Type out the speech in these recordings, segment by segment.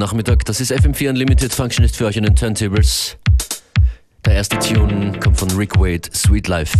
Nachmittag. Das ist FM4 Unlimited Functionist für euch in den Turntables. Der erste Tune kommt von Rick Wade, Sweet Life.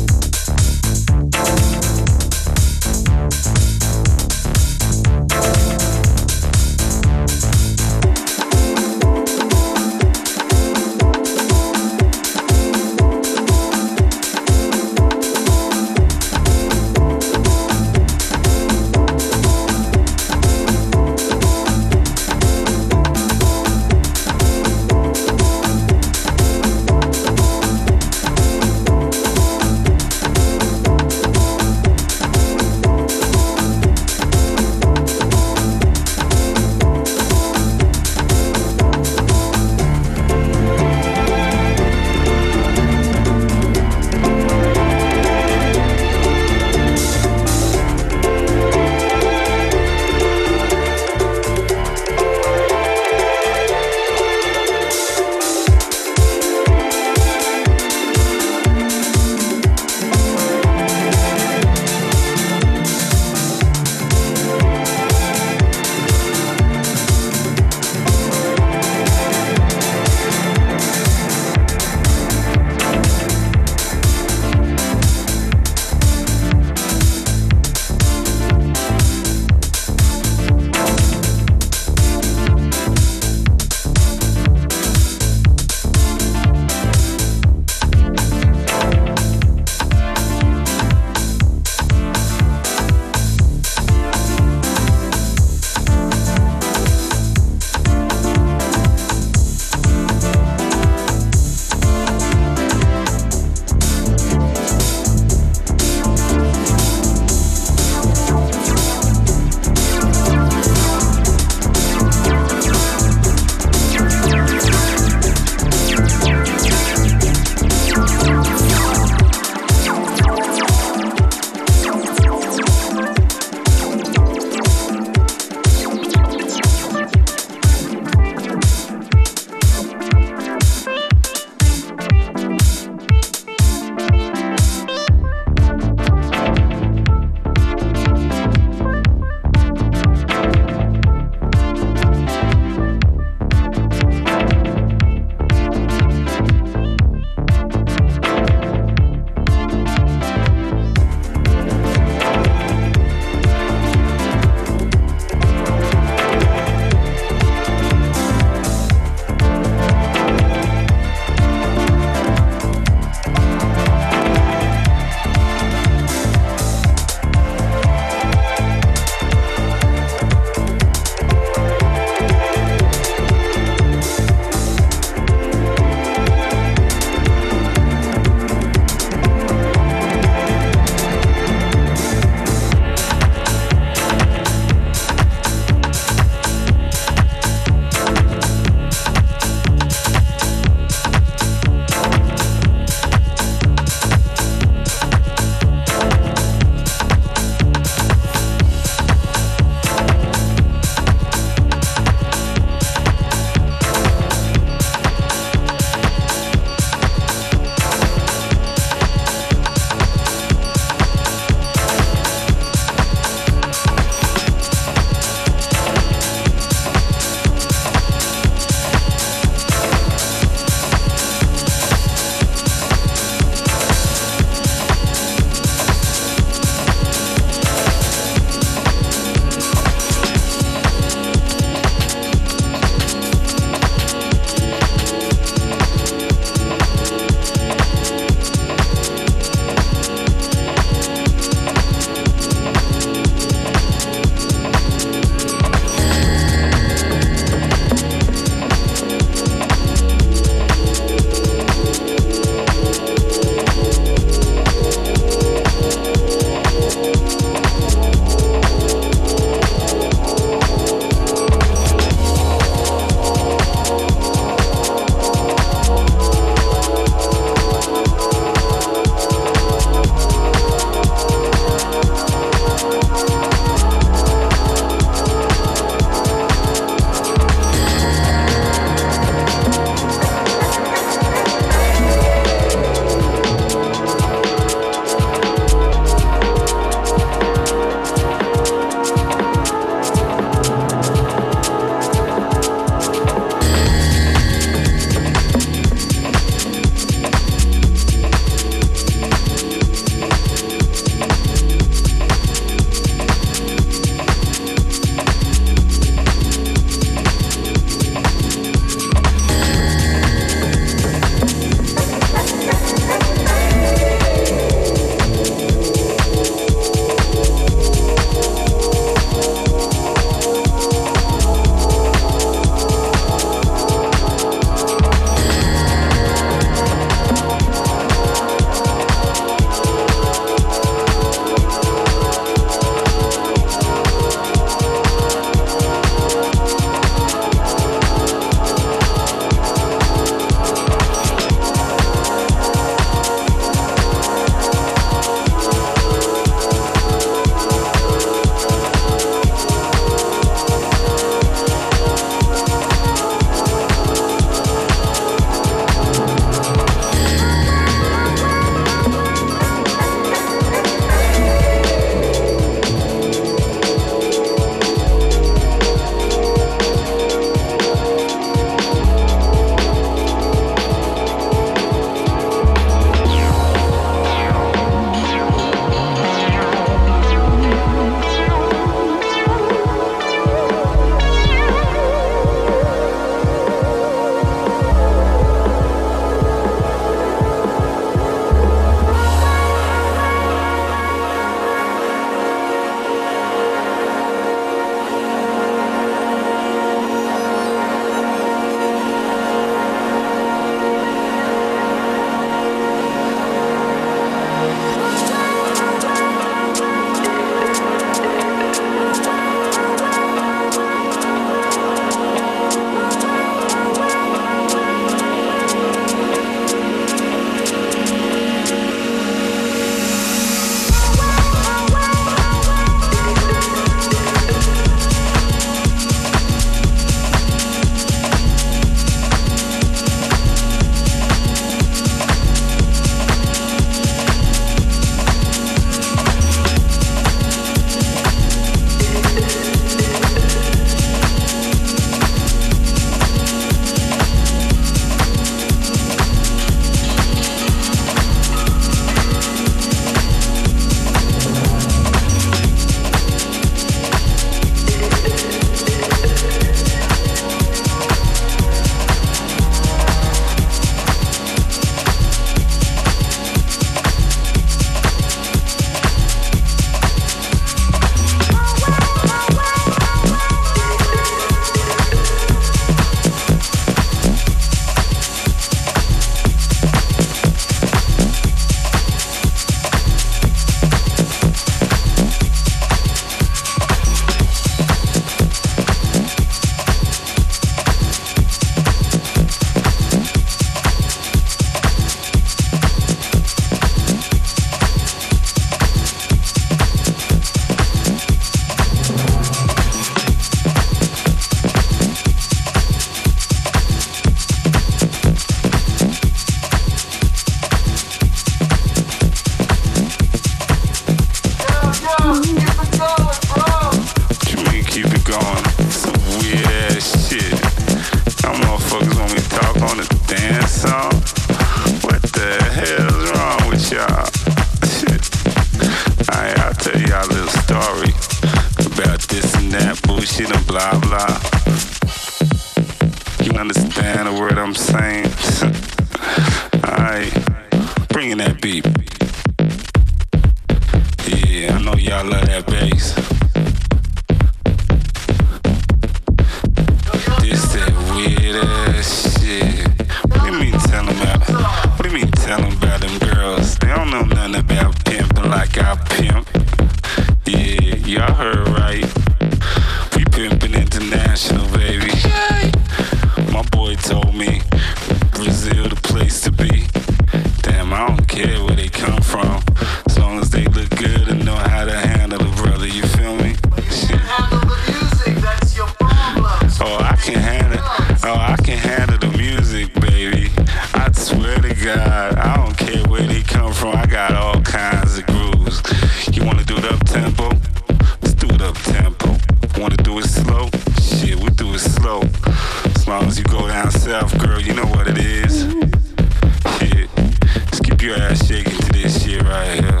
Your ass shaking to this shit right here.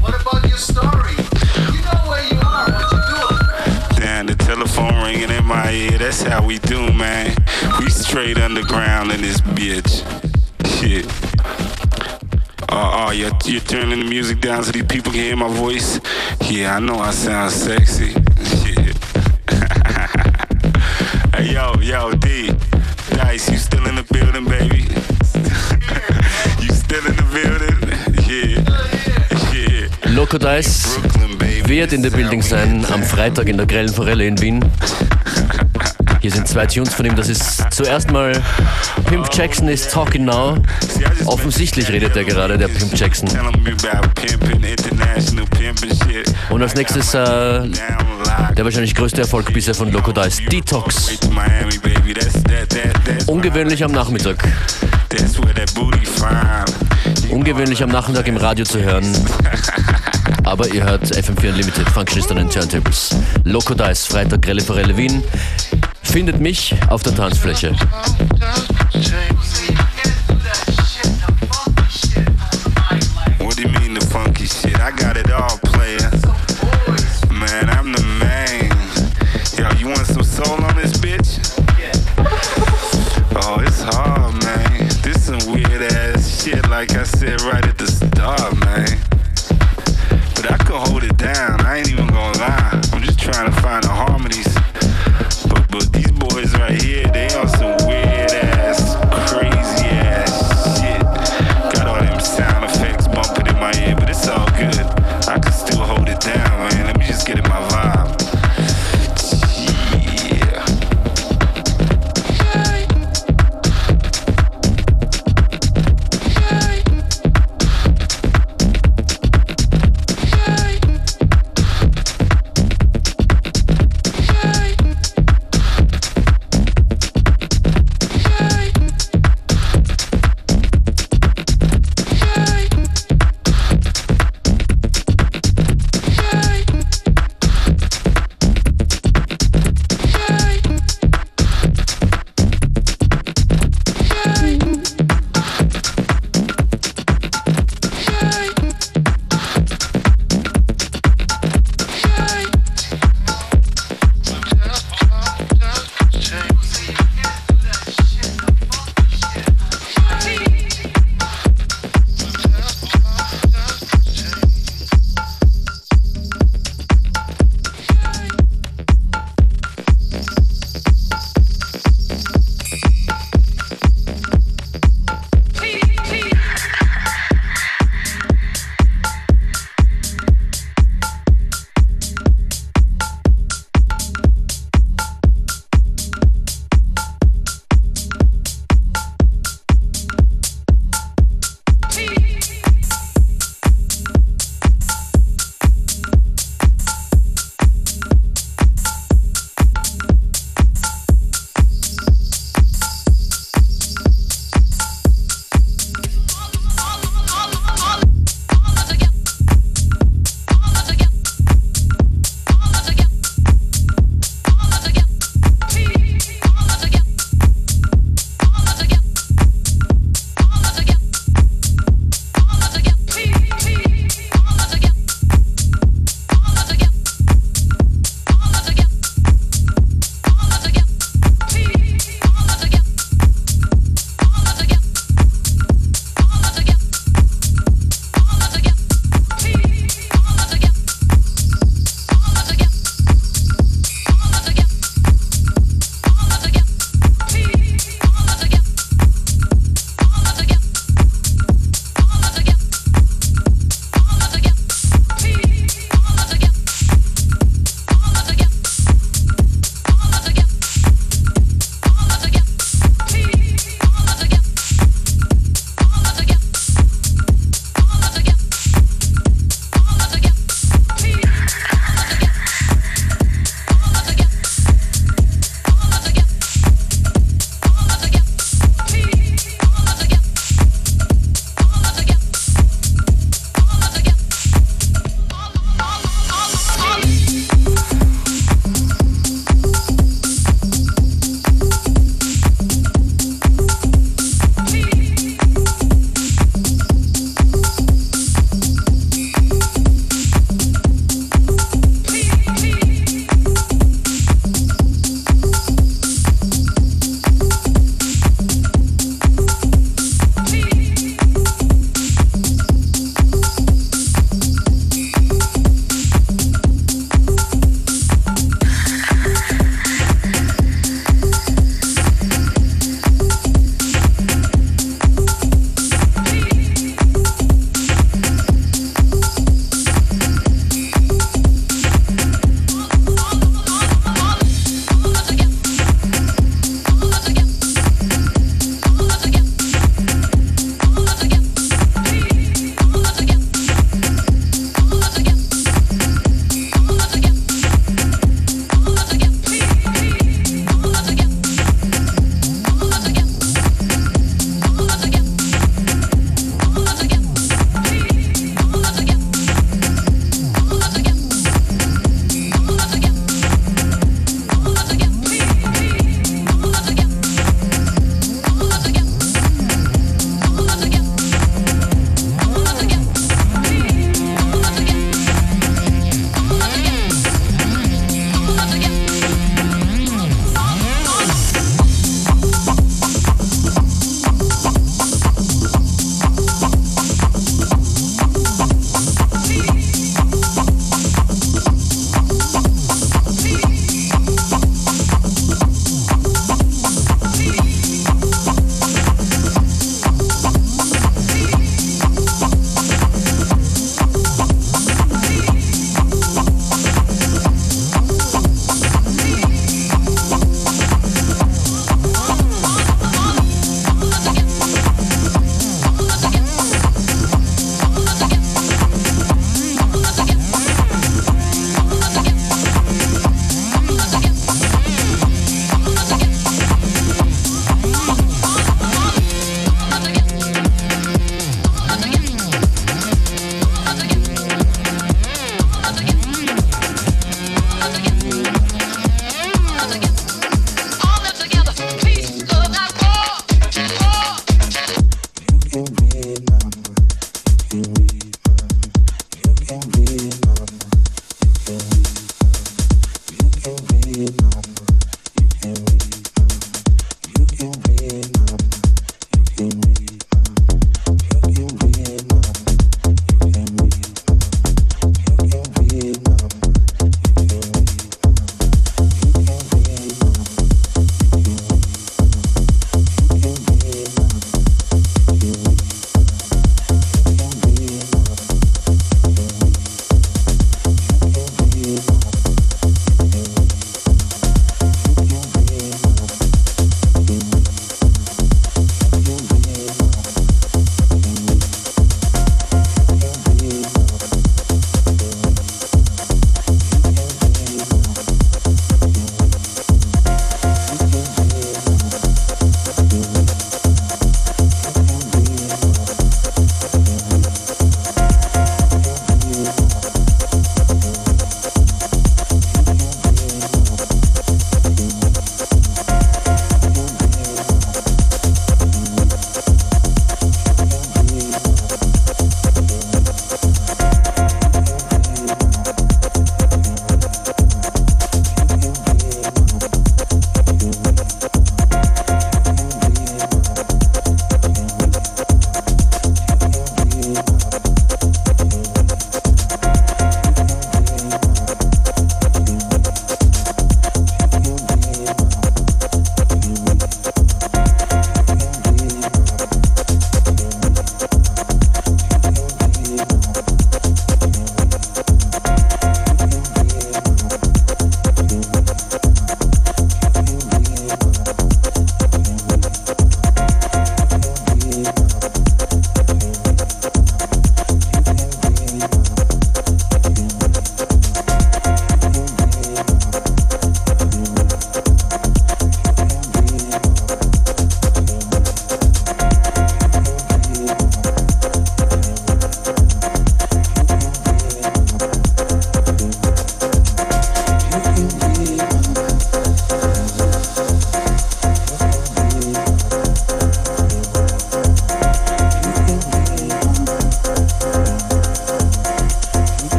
What about your story? You know where you are, what you doing? Damn, the telephone ringing in my ear. That's how we do, man. We straight underground in this bitch. Shit. Uh, oh, you're, you're turning the music down so these people can hear my voice? Yeah, I know I sound sexy. Shit. hey, yo, yo, D. Dice, you still in Baby. wird in der Building sein am Freitag in der Grellen Forelle in Wien. Hier sind zwei Tunes von ihm. Das ist zuerst mal Pimp Jackson is Talking Now. Offensichtlich redet er gerade, der Pimp Jackson. Und als nächstes äh, der wahrscheinlich größte Erfolg bisher von Loco Dice, Detox. Ungewöhnlich am Nachmittag. Ungewöhnlich am Nachmittag im Radio zu hören. Aber ihr hört FM4 Unlimited, Functionist an den Turntables. Loco Dice, Freitag, Grelle Forelle Wien. Findet mich auf der Tanzfläche. What do you mean the funky shit? I got it all, player. Man, I'm the man. Yo, you want some soul on this bitch? Oh, it's hard, man. This some weird ass shit, like I said right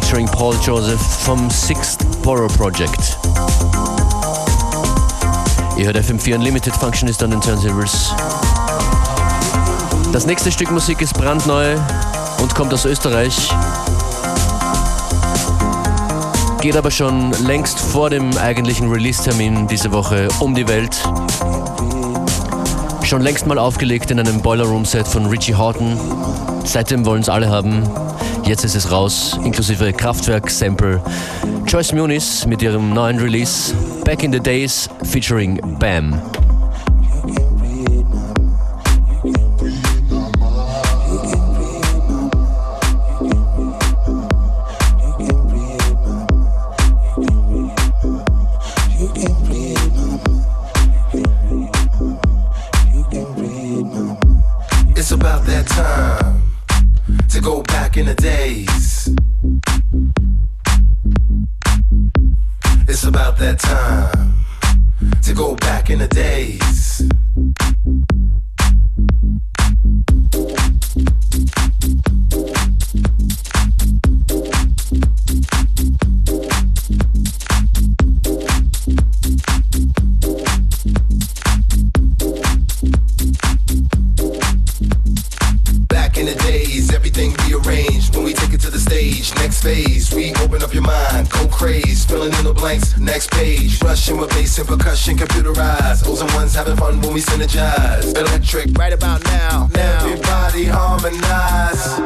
featuring Paul Joseph vom Sixth Borough Project. Ihr hört FM4 Unlimited Functionist an den Turntables. Das nächste Stück Musik ist brandneu und kommt aus Österreich. Geht aber schon längst vor dem eigentlichen Release-Termin diese Woche um die Welt. Schon längst mal aufgelegt in einem Boiler Room Set von Richie Horton. Seitdem wollen es alle haben. Jetzt ist es raus, inklusive Kraftwerk-Sample. Joyce Muniz mit ihrem neuen Release Back in the Days featuring Bam. Next page, rushing with bass and percussion, computerized. O's and ones having fun when we synergize. Electric, right about now. now. Everybody harmonize.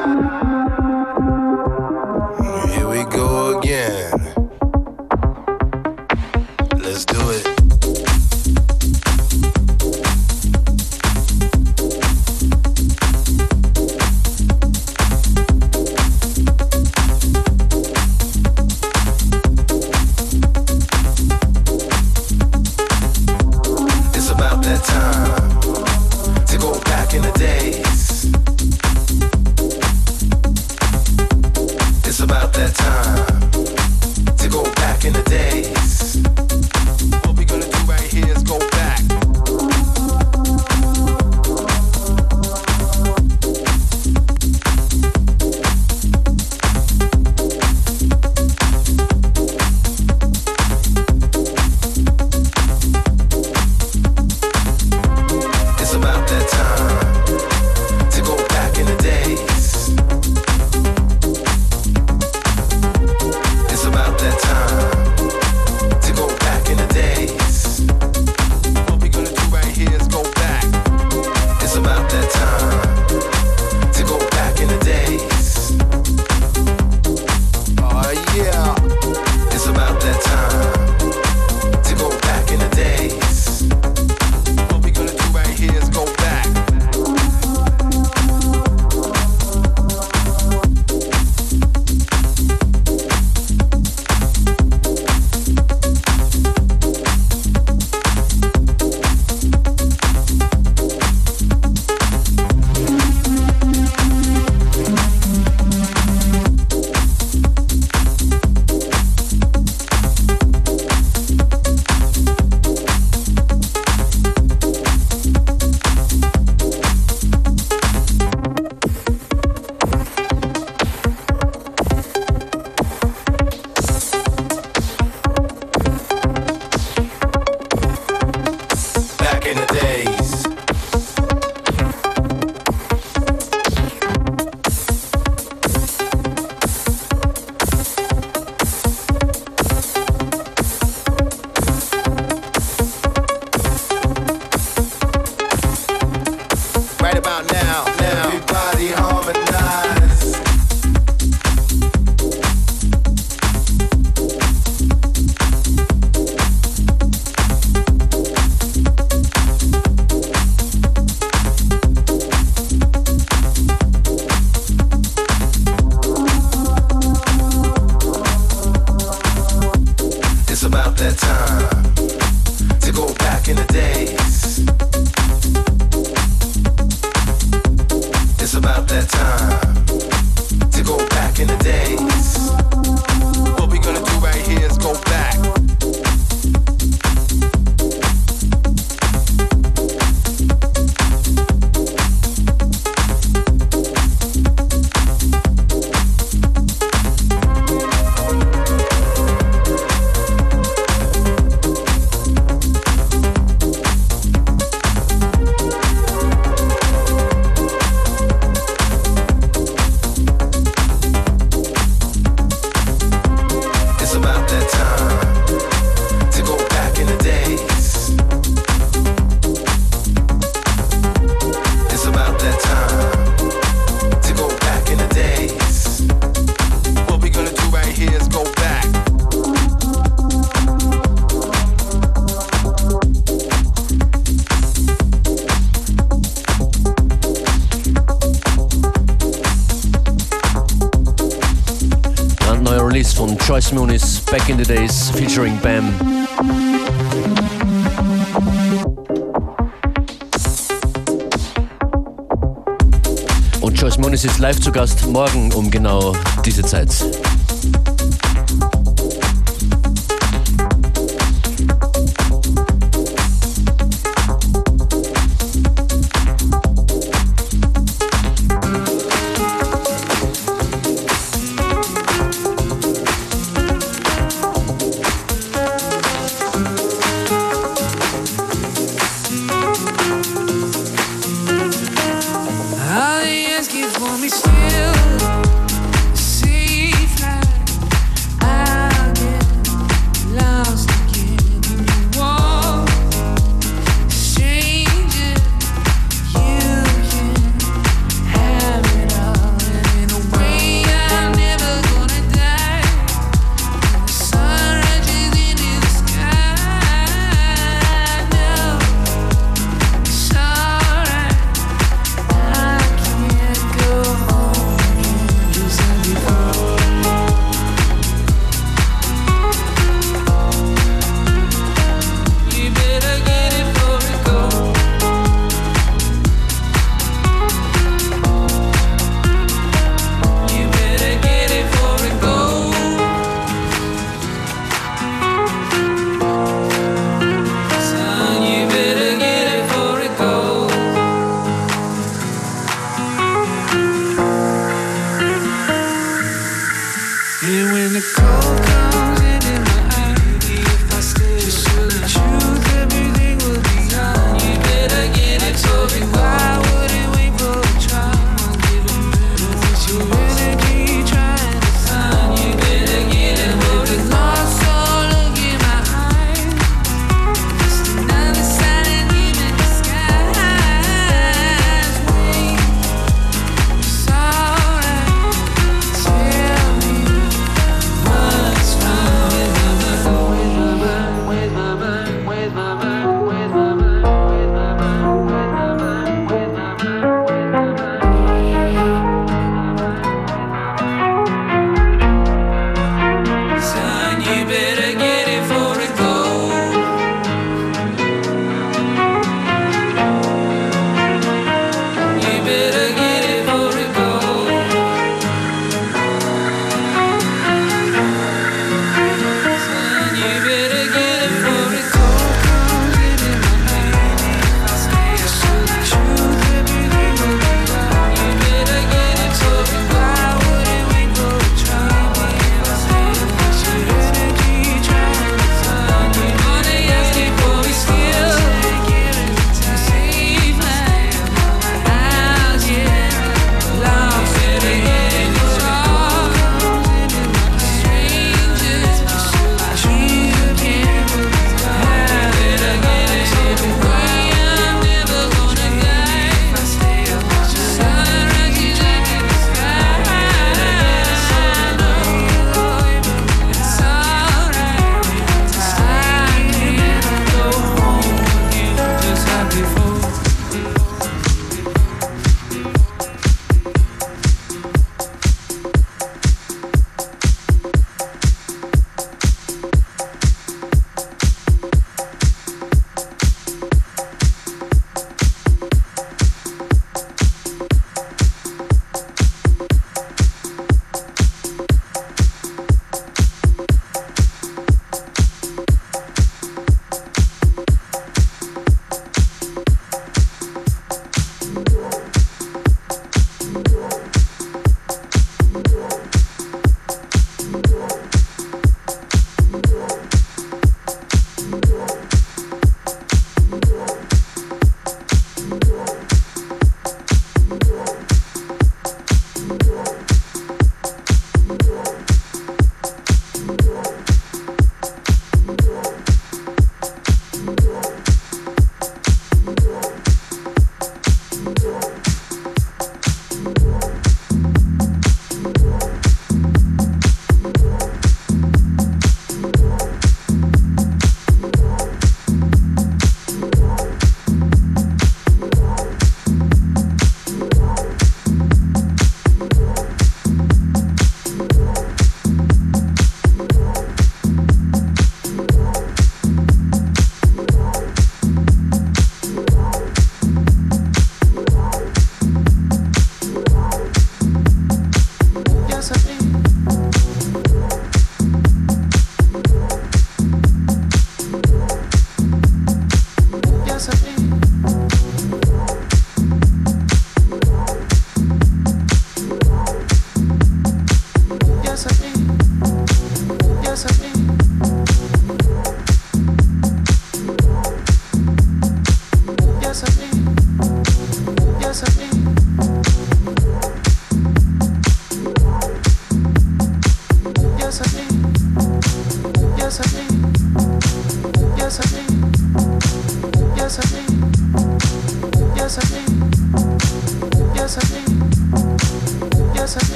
Ist live zu Gast morgen um genau diese Zeit.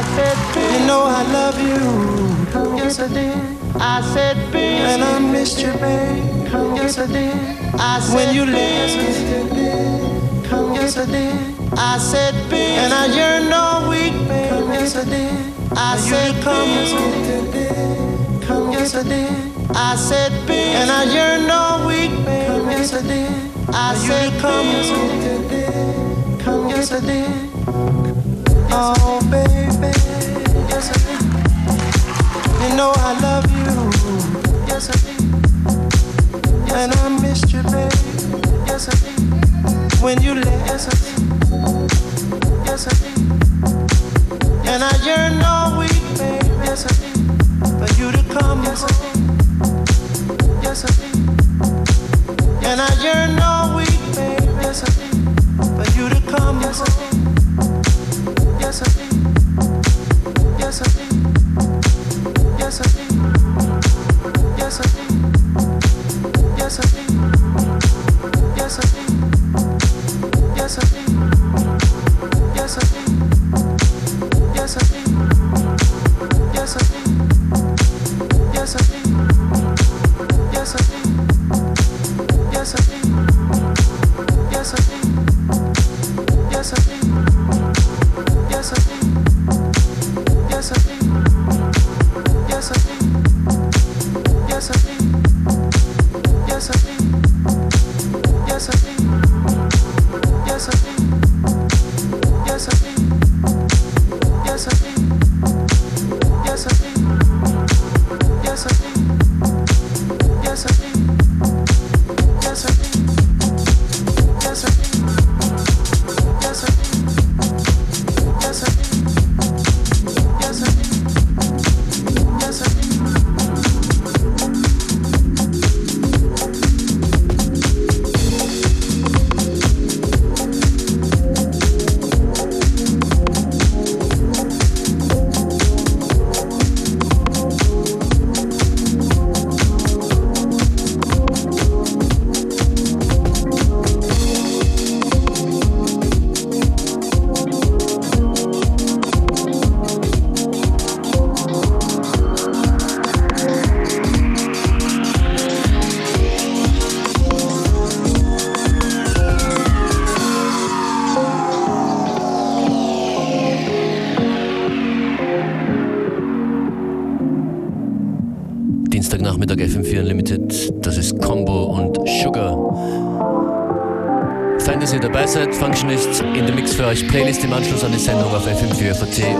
I said, babe. You know I love you. Yes, I did. I said, "Be." And I missed you, babe. Yes, I did. I said, when you. Yes, I did. I said, babe. And I yearned all week, babe. Yes, I did. I said, come. Yes, I did. I said, "Be." And I yearned all week, babe. Yes, I did. I said, come. Yes, I did. Oh, baby. Yes, I do. You know I love you. Yes, I do. And I missed you, baby. Yes, I do. When you left. Yes, I do. Yes, I do. And I yearn all week, baby. Yes, I do. For you to come. Yes, I do. Yes, I do. And I yearn all week, baby. Yes, I do. For you to come. im Anschluss an die Sendung auf FM4 FAT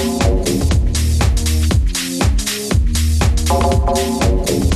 Thank you.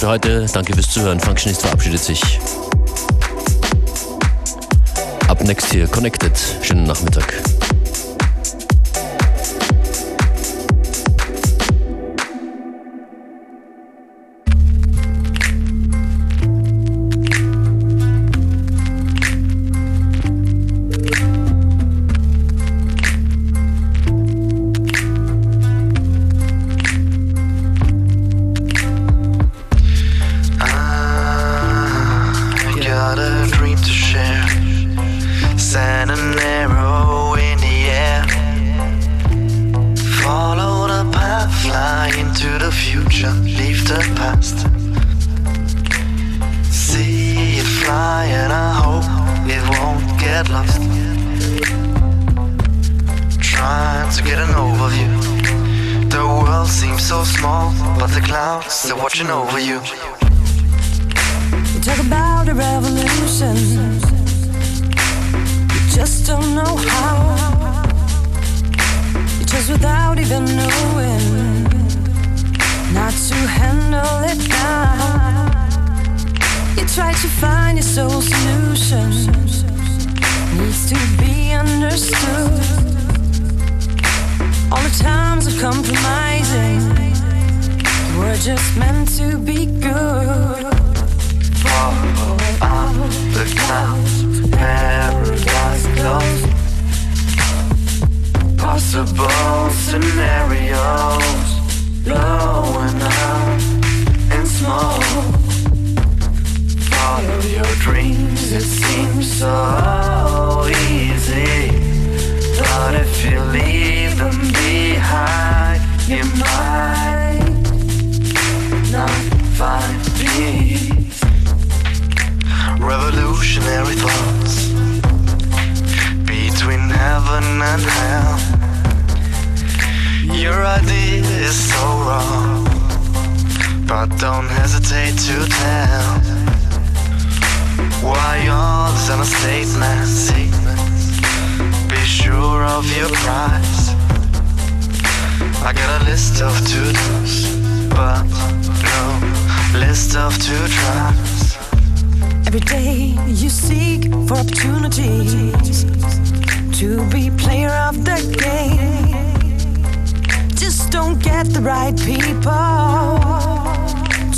für heute. Danke fürs Zuhören. Functionist verabschiedet sich. Up next hier Connected. Schönen Nachmittag. to get an overview. The world seems so small, but the clouds are watching over you. You talk about a revolution, you just don't know how. You just without even knowing not to handle it now. You try to find your sole solution, needs to be understood. All the times of compromising were just meant to be good. Far up the clouds, paradise close. Possible scenarios blowing up in smoke. Follow your dreams, it seems so easy. But if you leave them behind, you might not find peace. Revolutionary thoughts between heaven and hell. Your idea is so wrong, but don't hesitate to tell why yours and a state's nasty sure of your price. I got a list of to-dos, but no list of to-tries. Every day you seek for opportunities to be player of the game. Just don't get the right people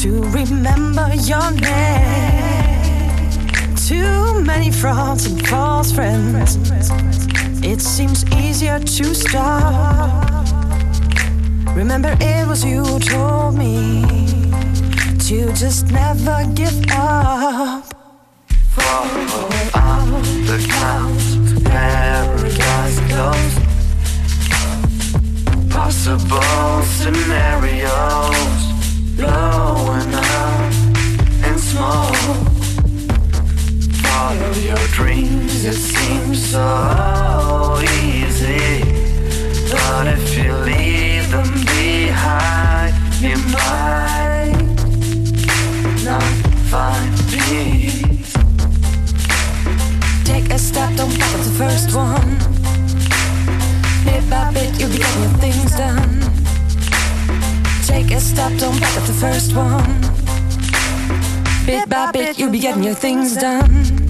to remember your name. Too many frauds and false friends it seems easier to stop. Remember, it was you who told me to just never give up. Follow up the clouds, paradise goes. Possible scenarios blowing up in smoke follow your dreams. It seems so easy, but if you leave them behind, you might not find peace. Take a step, don't back up the first one. Bit by bit, you'll be getting your things done. Take a step, don't back up the first one. Bit by bit, you'll be getting your things done.